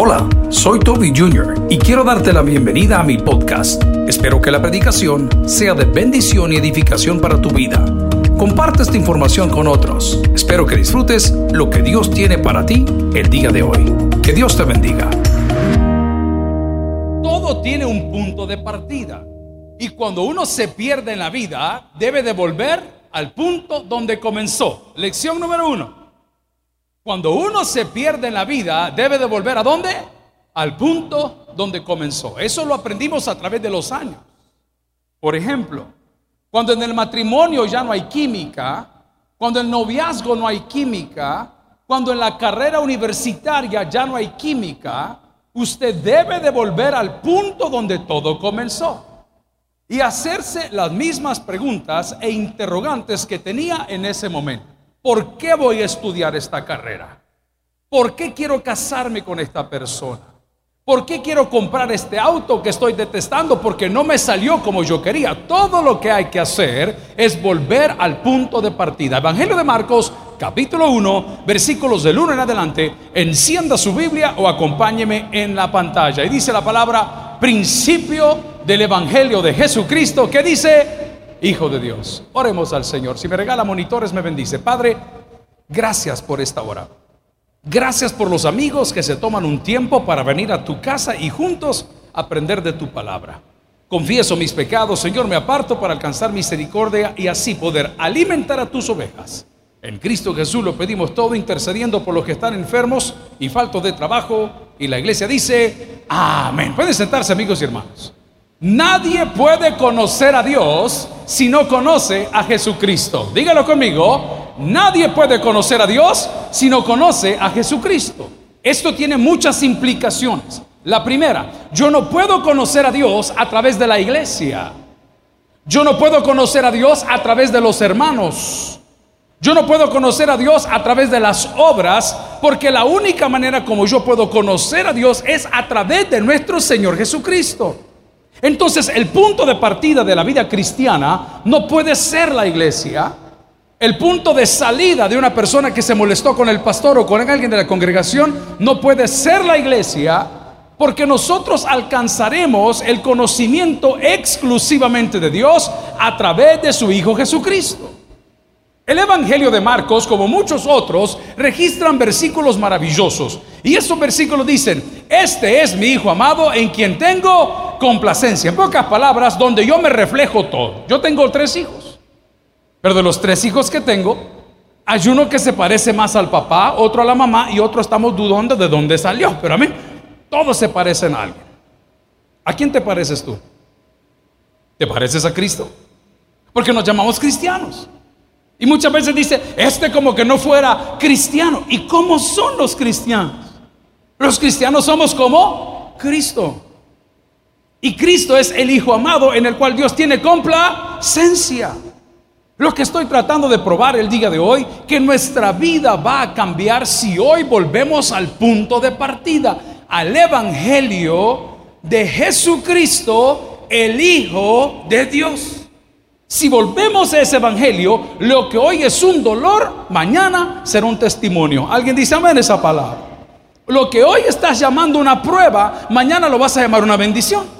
Hola, soy Toby Jr. y quiero darte la bienvenida a mi podcast. Espero que la predicación sea de bendición y edificación para tu vida. Comparte esta información con otros. Espero que disfrutes lo que Dios tiene para ti el día de hoy. Que Dios te bendiga. Todo tiene un punto de partida. Y cuando uno se pierde en la vida, debe de volver al punto donde comenzó. Lección número uno. Cuando uno se pierde en la vida, debe de volver a dónde? Al punto donde comenzó. Eso lo aprendimos a través de los años. Por ejemplo, cuando en el matrimonio ya no hay química, cuando en el noviazgo no hay química, cuando en la carrera universitaria ya no hay química, usted debe de volver al punto donde todo comenzó y hacerse las mismas preguntas e interrogantes que tenía en ese momento. ¿Por qué voy a estudiar esta carrera? ¿Por qué quiero casarme con esta persona? ¿Por qué quiero comprar este auto que estoy detestando? Porque no me salió como yo quería. Todo lo que hay que hacer es volver al punto de partida. Evangelio de Marcos, capítulo 1, versículos del 1 en adelante. Encienda su Biblia o acompáñeme en la pantalla. Y dice la palabra principio del Evangelio de Jesucristo que dice, Hijo de Dios. Oremos al Señor. Si me regala monitores, me bendice. Padre, gracias por esta hora. Gracias por los amigos que se toman un tiempo para venir a tu casa y juntos aprender de tu palabra. Confieso mis pecados, Señor, me aparto para alcanzar misericordia y así poder alimentar a tus ovejas. En Cristo Jesús lo pedimos todo intercediendo por los que están enfermos y faltos de trabajo. Y la iglesia dice, amén. Pueden sentarse amigos y hermanos. Nadie puede conocer a Dios si no conoce a Jesucristo. Dígalo conmigo, nadie puede conocer a Dios si no conoce a Jesucristo. Esto tiene muchas implicaciones. La primera, yo no puedo conocer a Dios a través de la iglesia. Yo no puedo conocer a Dios a través de los hermanos. Yo no puedo conocer a Dios a través de las obras, porque la única manera como yo puedo conocer a Dios es a través de nuestro Señor Jesucristo. Entonces el punto de partida de la vida cristiana no puede ser la iglesia. El punto de salida de una persona que se molestó con el pastor o con alguien de la congregación no puede ser la iglesia porque nosotros alcanzaremos el conocimiento exclusivamente de Dios a través de su Hijo Jesucristo. El Evangelio de Marcos, como muchos otros, registran versículos maravillosos. Y esos versículos dicen, este es mi Hijo amado en quien tengo complacencia. En pocas palabras, donde yo me reflejo todo. Yo tengo tres hijos. Pero de los tres hijos que tengo, hay uno que se parece más al papá, otro a la mamá y otro estamos dudando de dónde salió. Pero a mí, todos se parecen a alguien. ¿A quién te pareces tú? ¿Te pareces a Cristo? Porque nos llamamos cristianos. Y muchas veces dice, este como que no fuera cristiano. ¿Y cómo son los cristianos? Los cristianos somos como Cristo. Y Cristo es el Hijo amado en el cual Dios tiene complacencia. Lo que estoy tratando de probar el día de hoy, que nuestra vida va a cambiar si hoy volvemos al punto de partida, al Evangelio de Jesucristo, el Hijo de Dios. Si volvemos a ese evangelio, lo que hoy es un dolor, mañana será un testimonio. Alguien dice amén esa palabra. Lo que hoy estás llamando una prueba, mañana lo vas a llamar una bendición.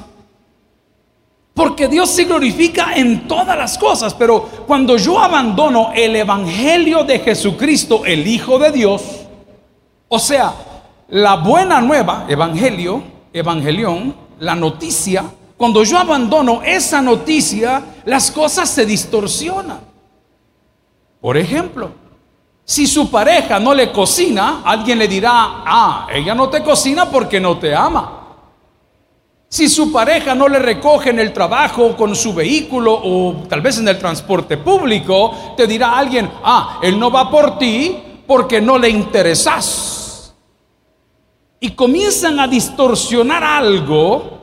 Porque Dios se glorifica en todas las cosas, pero cuando yo abandono el evangelio de Jesucristo, el Hijo de Dios, o sea, la buena nueva, evangelio, evangelión, la noticia, cuando yo abandono esa noticia, las cosas se distorsionan. Por ejemplo, si su pareja no le cocina, alguien le dirá, ah, ella no te cocina porque no te ama. Si su pareja no le recoge en el trabajo con su vehículo o tal vez en el transporte público, te dirá alguien, ah, él no va por ti porque no le interesas. Y comienzan a distorsionar algo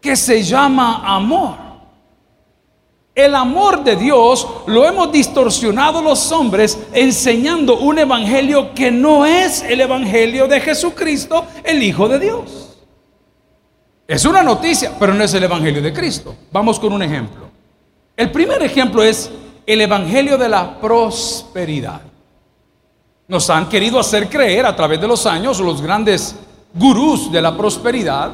que se llama amor. El amor de Dios lo hemos distorsionado los hombres enseñando un evangelio que no es el evangelio de Jesucristo, el Hijo de Dios. Es una noticia, pero no es el evangelio de Cristo. Vamos con un ejemplo. El primer ejemplo es el evangelio de la prosperidad. Nos han querido hacer creer a través de los años los grandes gurús de la prosperidad,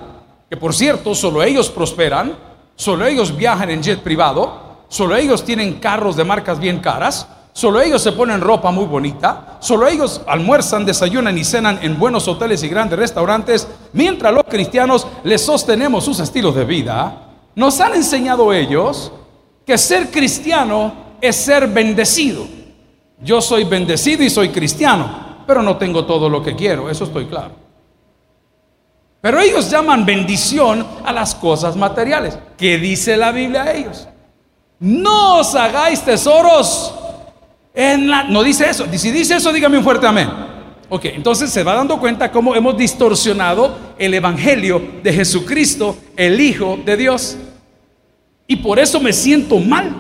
que por cierto, solo ellos prosperan, solo ellos viajan en jet privado, solo ellos tienen carros de marcas bien caras, solo ellos se ponen ropa muy bonita, solo ellos almuerzan, desayunan y cenan en buenos hoteles y grandes restaurantes, mientras los cristianos les sostenemos sus estilos de vida. Nos han enseñado ellos que ser cristiano es ser bendecido. Yo soy bendecido y soy cristiano, pero no tengo todo lo que quiero, eso estoy claro. Pero ellos llaman bendición a las cosas materiales. ¿Qué dice la Biblia a ellos? No os hagáis tesoros en la... No dice eso. Si dice eso, dígame un fuerte amén. Ok, entonces se va dando cuenta cómo hemos distorsionado el Evangelio de Jesucristo, el Hijo de Dios. Y por eso me siento mal.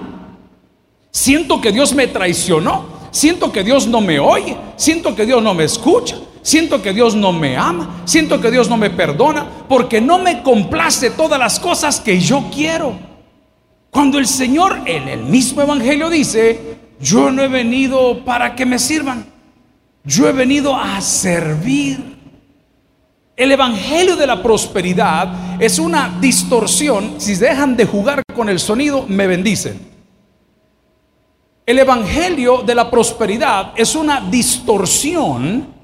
Siento que Dios me traicionó. Siento que Dios no me oye. Siento que Dios no me escucha. Siento que Dios no me ama. Siento que Dios no me perdona. Porque no me complace todas las cosas que yo quiero. Cuando el Señor en el mismo Evangelio dice, yo no he venido para que me sirvan. Yo he venido a servir. El Evangelio de la Prosperidad es una distorsión. Si dejan de jugar con el sonido, me bendicen. El Evangelio de la Prosperidad es una distorsión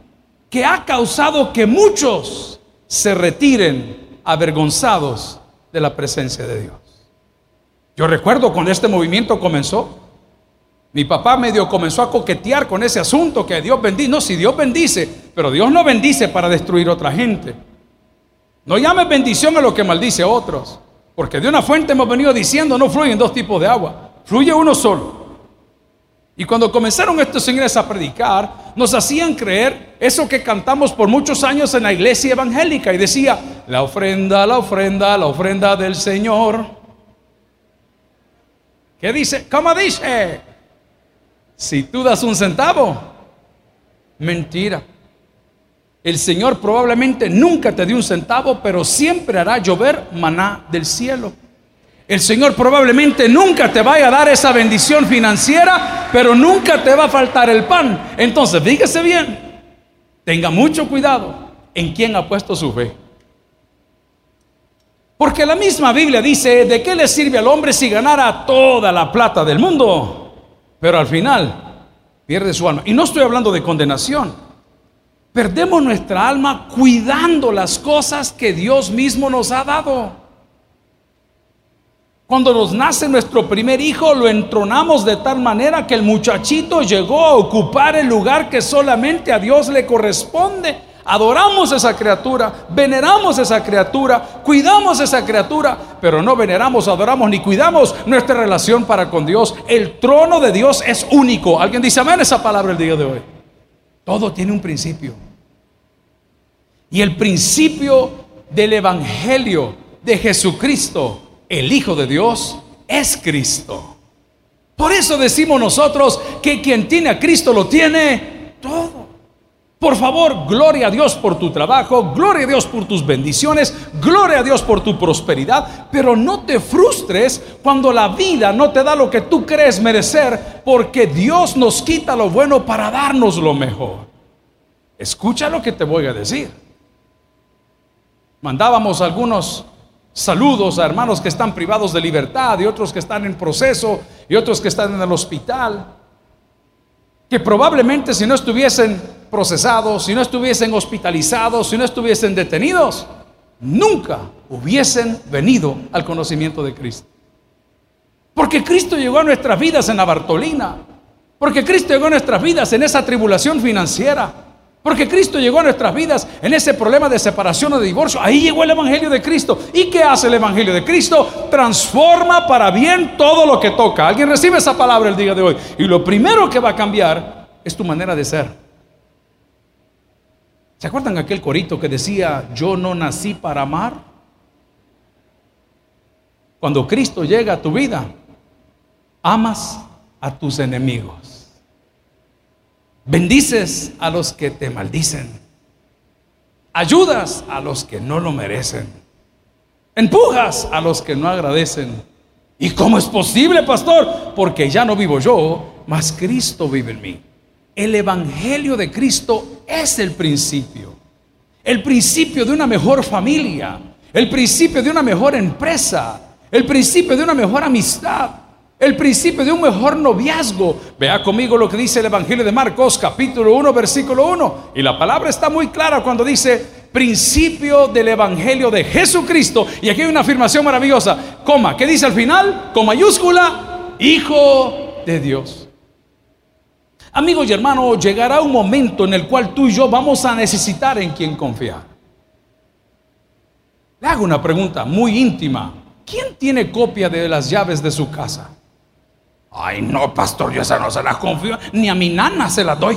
que ha causado que muchos se retiren avergonzados de la presencia de Dios. Yo recuerdo cuando este movimiento comenzó, mi papá medio comenzó a coquetear con ese asunto que Dios bendice. No, si Dios bendice, pero Dios no bendice para destruir otra gente. No llames bendición a lo que maldice a otros. Porque de una fuente hemos venido diciendo no fluyen dos tipos de agua, fluye uno solo. Y cuando comenzaron estos señores a predicar, nos hacían creer eso que cantamos por muchos años en la iglesia evangélica y decía, la ofrenda, la ofrenda, la ofrenda del Señor. ¿Qué dice? ¿Cómo dice? Si tú das un centavo, mentira. El Señor probablemente nunca te dio un centavo, pero siempre hará llover maná del cielo. El Señor probablemente nunca te vaya a dar esa bendición financiera, pero nunca te va a faltar el pan. Entonces, fíjese bien, tenga mucho cuidado en quién ha puesto su fe. Porque la misma Biblia dice, ¿de qué le sirve al hombre si ganara toda la plata del mundo? Pero al final pierde su alma. Y no estoy hablando de condenación. Perdemos nuestra alma cuidando las cosas que Dios mismo nos ha dado. Cuando nos nace nuestro primer hijo, lo entronamos de tal manera que el muchachito llegó a ocupar el lugar que solamente a Dios le corresponde. Adoramos esa criatura, veneramos esa criatura, cuidamos esa criatura, pero no veneramos, adoramos ni cuidamos nuestra relación para con Dios. El trono de Dios es único. ¿Alguien dice amén esa palabra el día de hoy? Todo tiene un principio. Y el principio del Evangelio de Jesucristo, el Hijo de Dios, es Cristo. Por eso decimos nosotros que quien tiene a Cristo lo tiene. Por favor, gloria a Dios por tu trabajo, gloria a Dios por tus bendiciones, gloria a Dios por tu prosperidad, pero no te frustres cuando la vida no te da lo que tú crees merecer, porque Dios nos quita lo bueno para darnos lo mejor. Escucha lo que te voy a decir. Mandábamos algunos saludos a hermanos que están privados de libertad y otros que están en proceso y otros que están en el hospital, que probablemente si no estuviesen procesados, si no estuviesen hospitalizados, si no estuviesen detenidos, nunca hubiesen venido al conocimiento de Cristo. Porque Cristo llegó a nuestras vidas en la Bartolina. Porque Cristo llegó a nuestras vidas en esa tribulación financiera. Porque Cristo llegó a nuestras vidas en ese problema de separación o de divorcio. Ahí llegó el Evangelio de Cristo. ¿Y qué hace el Evangelio de Cristo? Transforma para bien todo lo que toca. Alguien recibe esa palabra el día de hoy. Y lo primero que va a cambiar es tu manera de ser. ¿Se acuerdan aquel corito que decía, yo no nací para amar? Cuando Cristo llega a tu vida, amas a tus enemigos. Bendices a los que te maldicen. Ayudas a los que no lo merecen. Empujas a los que no agradecen. ¿Y cómo es posible, pastor? Porque ya no vivo yo, mas Cristo vive en mí. El Evangelio de Cristo es el principio. el principio de una mejor familia, el principio de una mejor empresa, el principio de una mejor amistad, el principio de un mejor noviazgo. Vea conmigo lo que dice el Evangelio de Marcos, capítulo 1, versículo 1. Y la palabra está muy clara cuando dice principio del Evangelio de Jesucristo. Y aquí hay una afirmación maravillosa, coma, ¿qué dice al final? Con mayúscula, Hijo de Dios. Amigos y hermanos, llegará un momento en el cual tú y yo vamos a necesitar en quien confiar. Le hago una pregunta muy íntima. ¿Quién tiene copia de las llaves de su casa? Ay, no, pastor, yo esa no se las confío, ni a mi nana se las doy.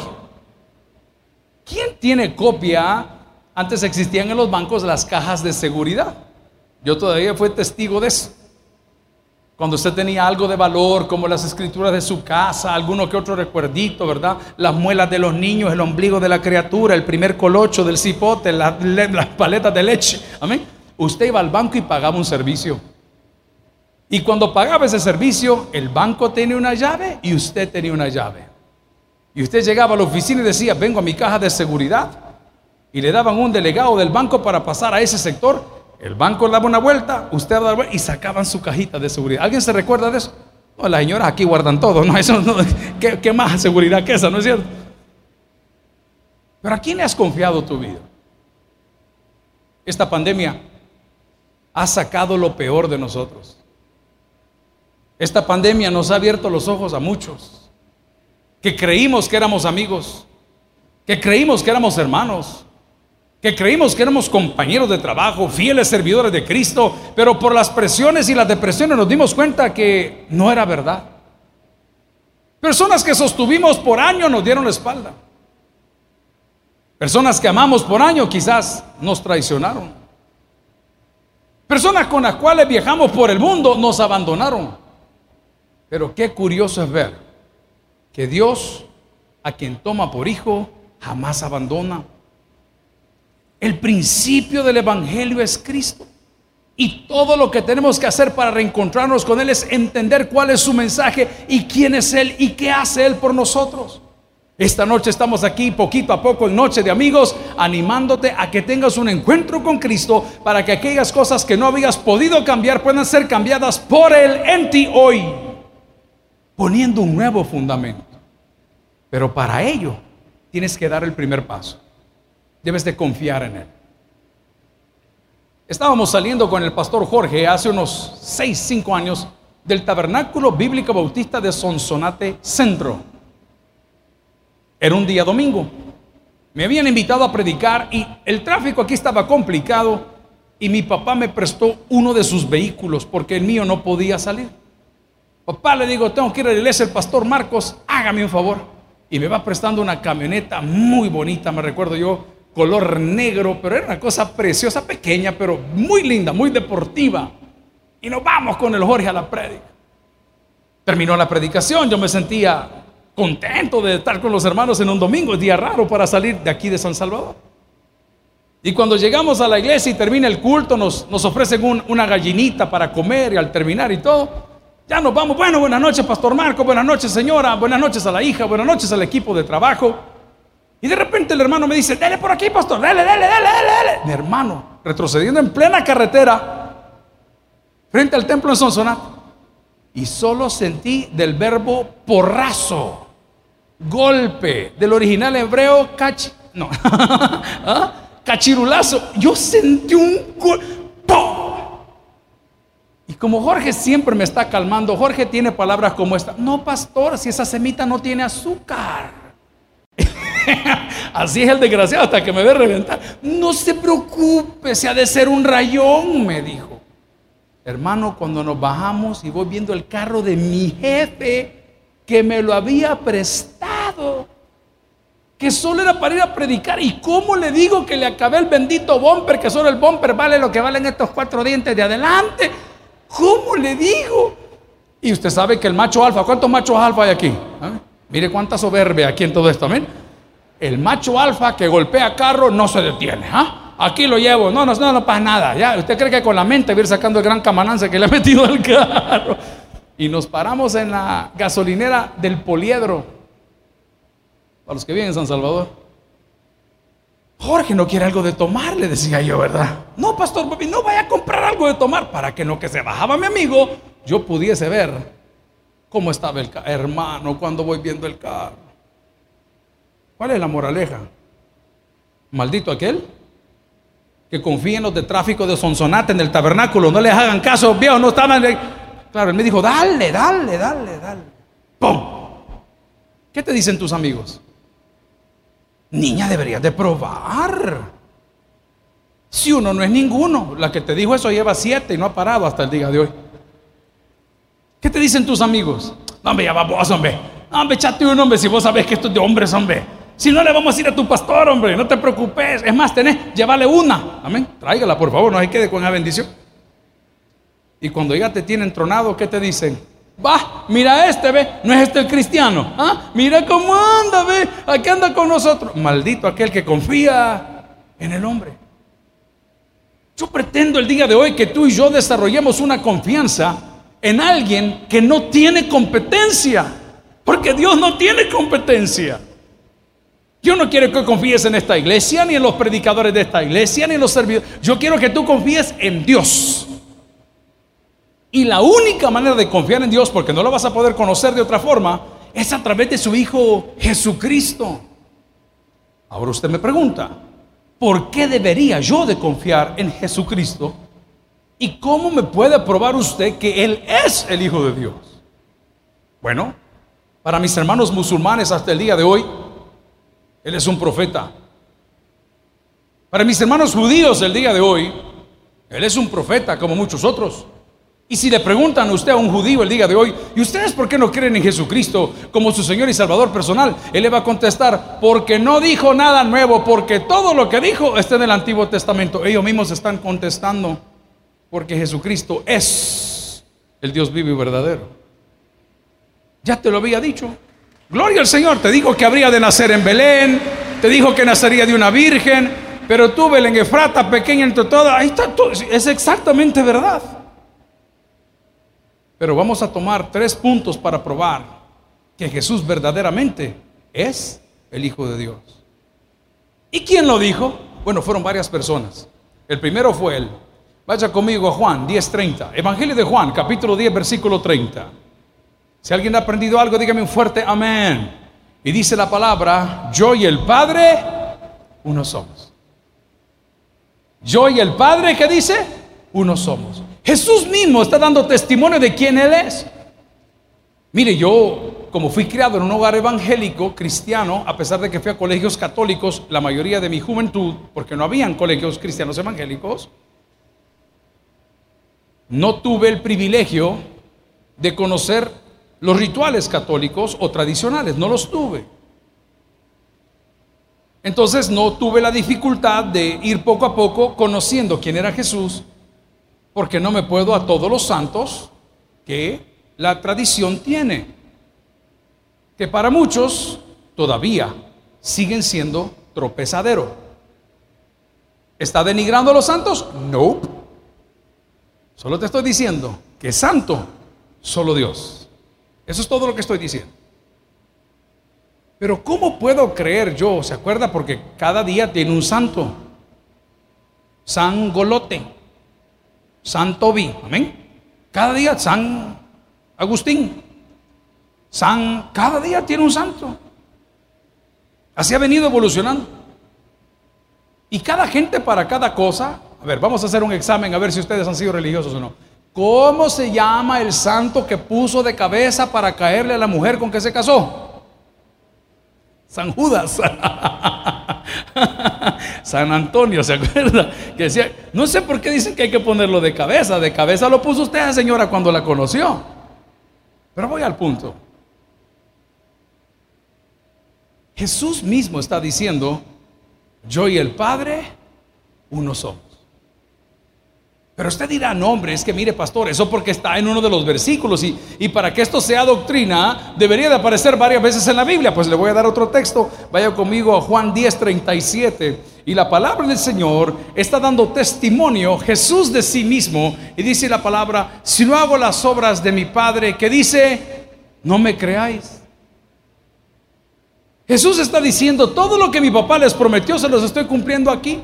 ¿Quién tiene copia? Antes existían en los bancos las cajas de seguridad. Yo todavía fui testigo de eso. Cuando usted tenía algo de valor, como las escrituras de su casa, alguno que otro recuerdito, ¿verdad? Las muelas de los niños, el ombligo de la criatura, el primer colocho del cipote, las paletas de leche. Amén. Usted iba al banco y pagaba un servicio. Y cuando pagaba ese servicio, el banco tenía una llave y usted tenía una llave. Y usted llegaba a la oficina y decía, vengo a mi caja de seguridad. Y le daban un delegado del banco para pasar a ese sector. El banco daba una vuelta, usted daba vuelta y sacaban su cajita de seguridad. ¿Alguien se recuerda de eso? No, las señoras aquí guardan todo, ¿no? Eso ¿qué, ¿Qué más seguridad que esa, no es cierto? Pero ¿a quién le has confiado tu vida? Esta pandemia ha sacado lo peor de nosotros. Esta pandemia nos ha abierto los ojos a muchos que creímos que éramos amigos, que creímos que éramos hermanos, que creímos que éramos compañeros de trabajo, fieles servidores de Cristo, pero por las presiones y las depresiones nos dimos cuenta que no era verdad. Personas que sostuvimos por años nos dieron la espalda. Personas que amamos por años quizás nos traicionaron. Personas con las cuales viajamos por el mundo nos abandonaron. Pero qué curioso es ver que Dios, a quien toma por hijo, jamás abandona. El principio del Evangelio es Cristo. Y todo lo que tenemos que hacer para reencontrarnos con Él es entender cuál es su mensaje y quién es Él y qué hace Él por nosotros. Esta noche estamos aquí poquito a poco en Noche de Amigos, animándote a que tengas un encuentro con Cristo para que aquellas cosas que no habías podido cambiar puedan ser cambiadas por Él en ti hoy poniendo un nuevo fundamento. Pero para ello tienes que dar el primer paso. Debes de confiar en Él. Estábamos saliendo con el pastor Jorge hace unos 6, 5 años del Tabernáculo Bíblico Bautista de Sonsonate Centro. Era un día domingo. Me habían invitado a predicar y el tráfico aquí estaba complicado y mi papá me prestó uno de sus vehículos porque el mío no podía salir. Papá, le digo, tengo que ir a la iglesia, el pastor Marcos, hágame un favor. Y me va prestando una camioneta muy bonita, me recuerdo yo, color negro, pero era una cosa preciosa, pequeña, pero muy linda, muy deportiva. Y nos vamos con el Jorge a la prédica. Terminó la predicación, yo me sentía contento de estar con los hermanos en un domingo, es día raro para salir de aquí de San Salvador. Y cuando llegamos a la iglesia y termina el culto, nos, nos ofrecen una gallinita para comer y al terminar y todo. Ya nos vamos. Bueno, buenas noches, Pastor Marco. Buenas noches, señora. Buenas noches a la hija. Buenas noches al equipo de trabajo. Y de repente el hermano me dice, dale por aquí, pastor. Dale, dale, dale, dale, dale. Mi hermano, retrocediendo en plena carretera, frente al templo en Sonsonate. Y solo sentí del verbo porrazo, golpe, del original hebreo, cach... No. ¿Ah? cachirulazo. Yo sentí un golpe y como Jorge siempre me está calmando, Jorge tiene palabras como esta, no pastor, si esa semita no tiene azúcar. Así es el desgraciado hasta que me ve reventar. No se preocupe, se ha de ser un rayón, me dijo. Hermano, cuando nos bajamos y voy viendo el carro de mi jefe que me lo había prestado, que solo era para ir a predicar. ¿Y cómo le digo que le acabé el bendito bumper, que solo el bumper vale lo que valen estos cuatro dientes de adelante? ¿Cómo le digo? Y usted sabe que el macho alfa, ¿cuántos machos alfa hay aquí? ¿Ah? Mire cuánta soberbia aquí en todo esto, amén. El macho alfa que golpea carro no se detiene, ¿ah? Aquí lo llevo, no, no, no, no pasa nada. Ya, usted cree que con la mente va a ir sacando el gran camanance que le ha metido al carro. Y nos paramos en la gasolinera del Poliedro, para los que viven en San Salvador. Jorge no quiere algo de tomar, le decía yo, ¿verdad? No, pastor Bobby, no vaya a comprar algo de tomar para que no que se bajaba mi amigo, yo pudiese ver cómo estaba el carro. Hermano, cuando voy viendo el carro. ¿Cuál es la moraleja? Maldito aquel que confía en los de tráfico de Sonsonate en el tabernáculo, no les hagan caso, viejo, no estaban. Claro, él me dijo, dale, dale, dale, dale. ¡Pum! ¿Qué te dicen tus amigos? Niña, deberías de probar. Si uno no es ninguno, la que te dijo eso lleva siete y no ha parado hasta el día de hoy. ¿Qué te dicen tus amigos? No, hombre, ya va vos, hombre. No, echate un hombre si vos sabés que esto es de hombres, hombre. Si no le vamos a ir a tu pastor, hombre, no te preocupes. Es más, tenés, llévale una. Amén. Tráigala, por favor, no se quede con esa bendición. Y cuando ya te tienen tronado, ¿qué te dicen? Va, mira este, ve, no es este el cristiano. ¿Ah? Mira cómo anda, ve, aquí anda con nosotros. Maldito aquel que confía en el hombre. Yo pretendo el día de hoy que tú y yo desarrollemos una confianza en alguien que no tiene competencia, porque Dios no tiene competencia. Yo no quiero que confíes en esta iglesia, ni en los predicadores de esta iglesia, ni en los servidores. Yo quiero que tú confíes en Dios. Y la única manera de confiar en Dios, porque no lo vas a poder conocer de otra forma, es a través de su Hijo Jesucristo. Ahora usted me pregunta, ¿por qué debería yo de confiar en Jesucristo? ¿Y cómo me puede probar usted que Él es el Hijo de Dios? Bueno, para mis hermanos musulmanes hasta el día de hoy, Él es un profeta. Para mis hermanos judíos el día de hoy, Él es un profeta como muchos otros. Y si le preguntan a usted a un judío el día de hoy, ¿y ustedes por qué no creen en Jesucristo como su Señor y Salvador personal? Él le va a contestar, porque no dijo nada nuevo, porque todo lo que dijo está en el Antiguo Testamento. Ellos mismos están contestando, porque Jesucristo es el Dios vivo y verdadero. Ya te lo había dicho. Gloria al Señor, te dijo que habría de nacer en Belén, te dijo que nacería de una virgen, pero tú, Belén Efrata, pequeña entre todas, ahí está todo, es exactamente verdad. Pero vamos a tomar tres puntos para probar que Jesús verdaderamente es el Hijo de Dios. ¿Y quién lo dijo? Bueno, fueron varias personas. El primero fue él. Vaya conmigo a Juan 10:30. Evangelio de Juan, capítulo 10, versículo 30. Si alguien ha aprendido algo, dígame un fuerte amén. Y dice la palabra, yo y el Padre, uno somos. Yo y el Padre, ¿qué dice? Uno somos. Jesús mismo está dando testimonio de quién Él es. Mire, yo como fui criado en un hogar evangélico cristiano, a pesar de que fui a colegios católicos la mayoría de mi juventud, porque no habían colegios cristianos evangélicos, no tuve el privilegio de conocer los rituales católicos o tradicionales, no los tuve. Entonces no tuve la dificultad de ir poco a poco conociendo quién era Jesús porque no me puedo a todos los santos que la tradición tiene, que para muchos todavía siguen siendo tropezadero. ¿Está denigrando a los santos? No. Solo te estoy diciendo que santo solo Dios. Eso es todo lo que estoy diciendo. Pero ¿cómo puedo creer yo? ¿Se acuerda? Porque cada día tiene un santo. San Golote. San Toby, amén. Cada día San Agustín, San, cada día tiene un santo. Así ha venido evolucionando. Y cada gente para cada cosa, a ver, vamos a hacer un examen a ver si ustedes han sido religiosos o no. ¿Cómo se llama el santo que puso de cabeza para caerle a la mujer con que se casó? San Judas. San Antonio, ¿se acuerda? Que decía, no sé por qué dicen que hay que ponerlo de cabeza. De cabeza lo puso usted, señora, cuando la conoció. Pero voy al punto. Jesús mismo está diciendo, yo y el Padre, uno somos. Pero usted dirá, no hombre, es que mire pastor, eso porque está en uno de los versículos y, y, para que esto sea doctrina debería de aparecer varias veces en la Biblia. Pues le voy a dar otro texto, vaya conmigo a Juan 10, 37. Y la palabra del Señor está dando testimonio Jesús de sí mismo y dice la palabra, si no hago las obras de mi Padre, que dice, no me creáis. Jesús está diciendo, todo lo que mi papá les prometió se los estoy cumpliendo aquí.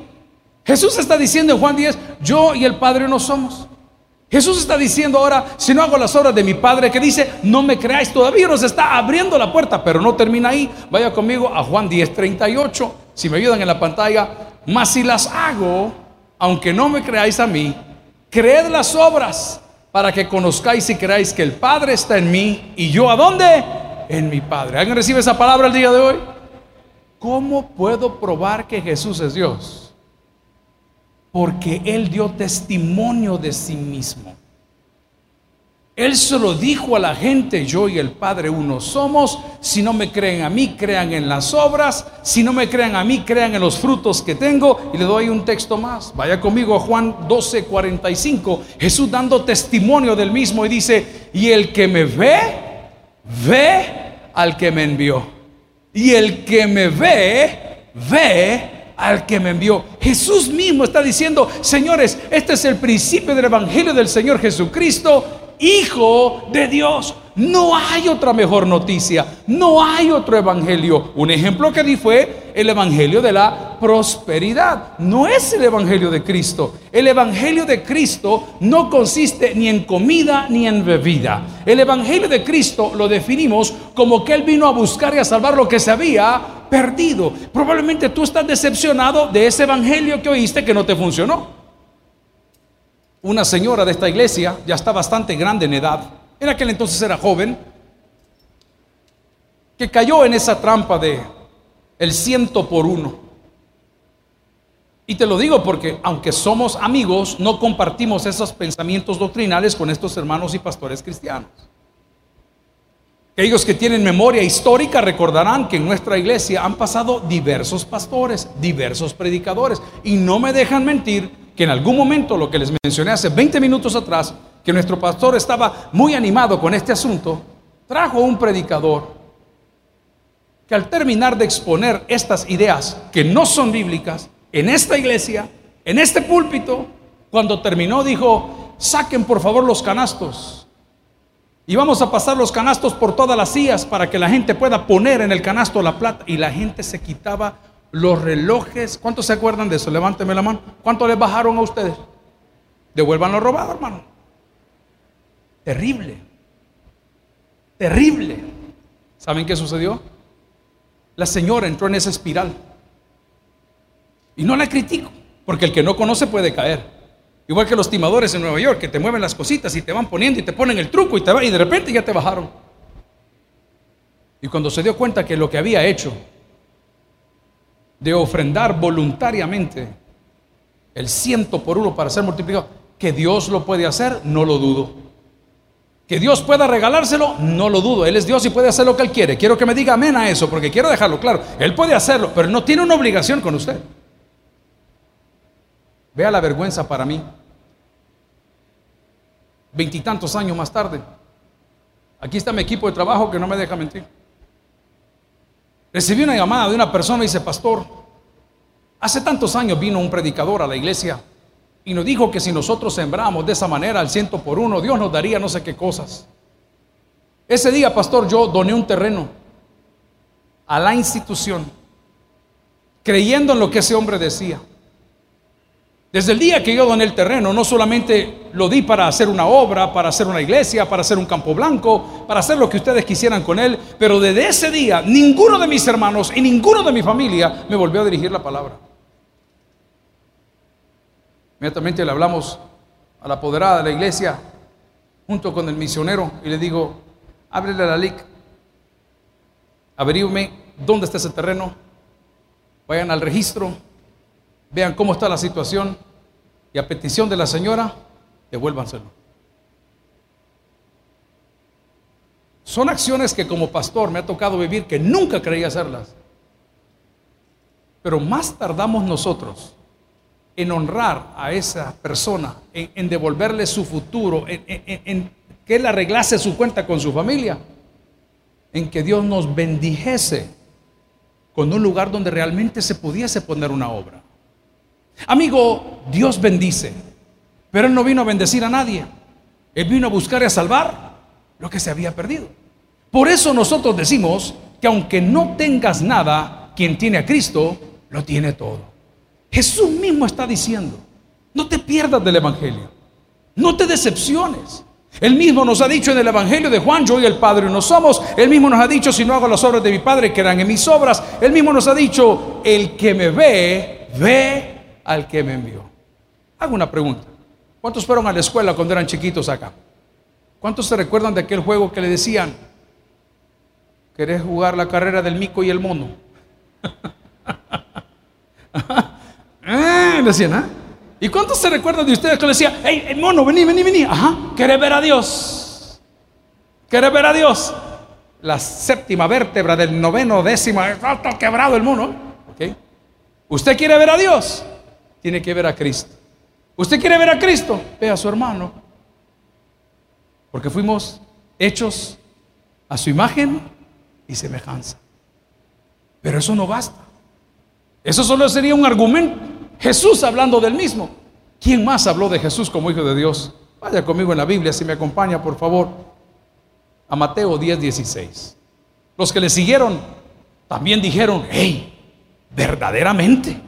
Jesús está diciendo en Juan 10, yo y el Padre no somos. Jesús está diciendo ahora, si no hago las obras de mi Padre, que dice, no me creáis, todavía nos está abriendo la puerta, pero no termina ahí. Vaya conmigo a Juan 10, 38, si me ayudan en la pantalla. Mas si las hago, aunque no me creáis a mí, creed las obras para que conozcáis y creáis que el Padre está en mí y yo a dónde? En mi Padre. ¿Alguien recibe esa palabra el día de hoy? ¿Cómo puedo probar que Jesús es Dios? Porque Él dio testimonio de sí mismo. Él se lo dijo a la gente, yo y el Padre uno somos. Si no me creen a mí, crean en las obras. Si no me crean a mí, crean en los frutos que tengo. Y le doy un texto más. Vaya conmigo a Juan 12, 45. Jesús dando testimonio del mismo y dice, y el que me ve, ve al que me envió. Y el que me ve, ve al que me envió. Jesús mismo está diciendo, señores, este es el principio del Evangelio del Señor Jesucristo, Hijo de Dios. No hay otra mejor noticia, no hay otro evangelio. Un ejemplo que di fue el evangelio de la prosperidad. No es el evangelio de Cristo. El evangelio de Cristo no consiste ni en comida ni en bebida. El evangelio de Cristo lo definimos como que Él vino a buscar y a salvar lo que se había perdido. Probablemente tú estás decepcionado de ese evangelio que oíste que no te funcionó. Una señora de esta iglesia ya está bastante grande en edad en aquel entonces era joven, que cayó en esa trampa de el ciento por uno. Y te lo digo porque aunque somos amigos, no compartimos esos pensamientos doctrinales con estos hermanos y pastores cristianos. Aquellos que tienen memoria histórica recordarán que en nuestra iglesia han pasado diversos pastores, diversos predicadores, y no me dejan mentir que en algún momento, lo que les mencioné hace 20 minutos atrás, que nuestro pastor estaba muy animado con este asunto, trajo un predicador que al terminar de exponer estas ideas que no son bíblicas en esta iglesia, en este púlpito, cuando terminó dijo, saquen por favor los canastos y vamos a pasar los canastos por todas las sillas para que la gente pueda poner en el canasto la plata. Y la gente se quitaba los relojes. ¿Cuántos se acuerdan de eso? Levánteme la mano. ¿Cuánto les bajaron a ustedes? Devuelvan lo robado, hermano. Terrible. Terrible. ¿Saben qué sucedió? La señora entró en esa espiral. Y no la critico, porque el que no conoce puede caer. Igual que los timadores en Nueva York, que te mueven las cositas y te van poniendo y te ponen el truco y, te va, y de repente ya te bajaron. Y cuando se dio cuenta que lo que había hecho de ofrendar voluntariamente el ciento por uno para ser multiplicado, que Dios lo puede hacer, no lo dudo. Que Dios pueda regalárselo, no lo dudo. Él es Dios y puede hacer lo que Él quiere. Quiero que me diga amén a eso, porque quiero dejarlo claro. Él puede hacerlo, pero no tiene una obligación con usted. Vea la vergüenza para mí. Veintitantos años más tarde. Aquí está mi equipo de trabajo que no me deja mentir. Recibí una llamada de una persona y dice, pastor, hace tantos años vino un predicador a la iglesia y nos dijo que si nosotros sembramos de esa manera al ciento por uno, Dios nos daría no sé qué cosas. Ese día, pastor, yo doné un terreno a la institución, creyendo en lo que ese hombre decía. Desde el día que yo doné el terreno, no solamente lo di para hacer una obra, para hacer una iglesia, para hacer un campo blanco, para hacer lo que ustedes quisieran con él, pero desde ese día ninguno de mis hermanos y ninguno de mi familia me volvió a dirigir la palabra. Inmediatamente le hablamos a la apoderada de la iglesia junto con el misionero y le digo, ábrele la LIC, averígame dónde está ese terreno, vayan al registro, vean cómo está la situación y a petición de la señora, devuélvanselo. Son acciones que como pastor me ha tocado vivir que nunca creía hacerlas. Pero más tardamos nosotros en honrar a esa persona, en, devolverle su futuro, en, en, que Él arreglase su cuenta con su familia, en que Dios nos bendijese con un lugar donde realmente se pudiese poner una obra. Amigo, Dios bendice, pero Él no vino a bendecir a nadie. Él vino a buscar y a salvar lo que se había perdido. Por eso nosotros decimos que aunque no tengas nada, quien tiene a Cristo, lo tiene todo. Jesús mismo está diciendo, no te pierdas del Evangelio, no te decepciones. Él mismo nos ha dicho en el Evangelio de Juan, yo y el Padre no somos. Él mismo nos ha dicho, si no hago las obras de mi Padre, que eran en mis obras. Él mismo nos ha dicho, el que me ve, ve al que me envió. Hago una pregunta. ¿Cuántos fueron a la escuela cuando eran chiquitos acá? ¿Cuántos se recuerdan de aquel juego que le decían, ¿querés jugar la carrera del mico y el mono? eh, decían, ¿ah? ¿Y cuántos se recuerdan de ustedes que le decían, hey, mono, vení, vení, vení? Ajá, ¿querés ver a Dios? ¿Querés ver a Dios? La séptima vértebra del noveno décimo, está quebrado el mono. ¿Usted quiere ver a Dios? Tiene que ver a Cristo. ¿Usted quiere ver a Cristo? Ve a su hermano. Porque fuimos hechos a su imagen y semejanza. Pero eso no basta. Eso solo sería un argumento. Jesús hablando del mismo. ¿Quién más habló de Jesús como hijo de Dios? Vaya conmigo en la Biblia, si me acompaña, por favor, a Mateo 10, 16. Los que le siguieron también dijeron, hey, verdaderamente,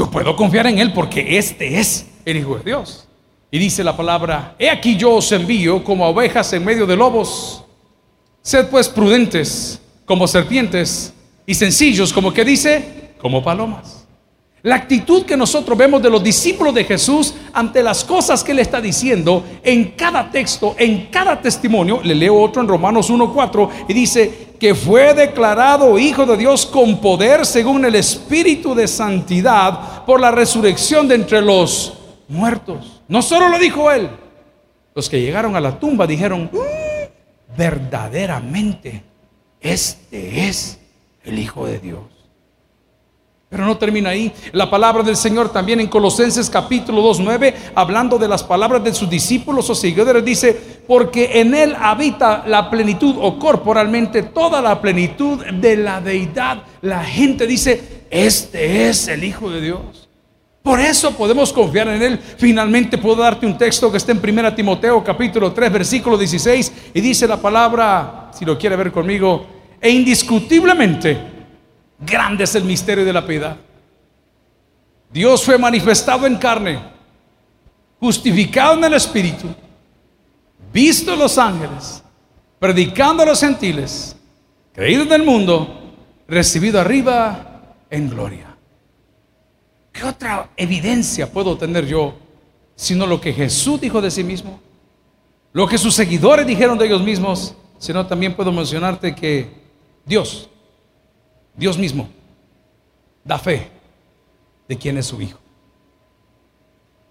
yo puedo confiar en Él porque este es el Hijo de Dios. Y dice la palabra, he aquí yo os envío como ovejas en medio de lobos. Sed pues prudentes como serpientes y sencillos como que dice, como palomas. La actitud que nosotros vemos de los discípulos de Jesús ante las cosas que Él está diciendo en cada texto, en cada testimonio, le leo otro en Romanos 1.4 y dice que fue declarado Hijo de Dios con poder según el Espíritu de Santidad por la resurrección de entre los muertos. No solo lo dijo Él, los que llegaron a la tumba dijeron, mm, verdaderamente, este es el Hijo de Dios. Pero no termina ahí. La palabra del Señor también en Colosenses capítulo 2, 9, hablando de las palabras de sus discípulos o seguidores, dice, porque en Él habita la plenitud o corporalmente toda la plenitud de la deidad. La gente dice, este es el Hijo de Dios. Por eso podemos confiar en Él. Finalmente puedo darte un texto que está en 1 Timoteo capítulo 3, versículo 16, y dice la palabra, si lo quiere ver conmigo, e indiscutiblemente, Grande es el misterio de la piedad. Dios fue manifestado en carne, justificado en el Espíritu, visto los ángeles, predicando a los gentiles, creído en el mundo, recibido arriba en gloria. ¿Qué otra evidencia puedo tener yo sino lo que Jesús dijo de sí mismo? Lo que sus seguidores dijeron de ellos mismos, sino también puedo mencionarte que Dios Dios mismo da fe de quién es su Hijo.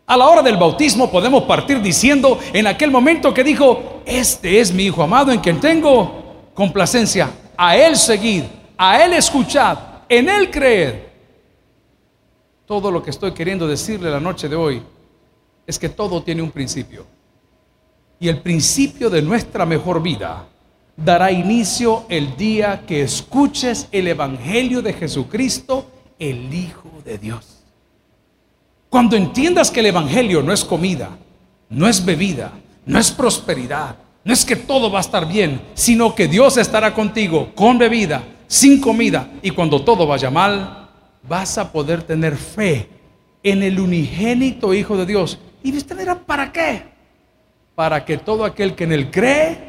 A la hora del bautismo podemos partir diciendo en aquel momento que dijo, este es mi Hijo amado en quien tengo complacencia, a Él seguir, a Él escuchad, en Él creer. Todo lo que estoy queriendo decirle la noche de hoy es que todo tiene un principio. Y el principio de nuestra mejor vida dará inicio el día que escuches el Evangelio de Jesucristo, el Hijo de Dios. Cuando entiendas que el Evangelio no es comida, no es bebida, no es prosperidad, no es que todo va a estar bien, sino que Dios estará contigo con bebida, sin comida, y cuando todo vaya mal, vas a poder tener fe en el unigénito Hijo de Dios. ¿Y dirá, para qué? Para que todo aquel que en él cree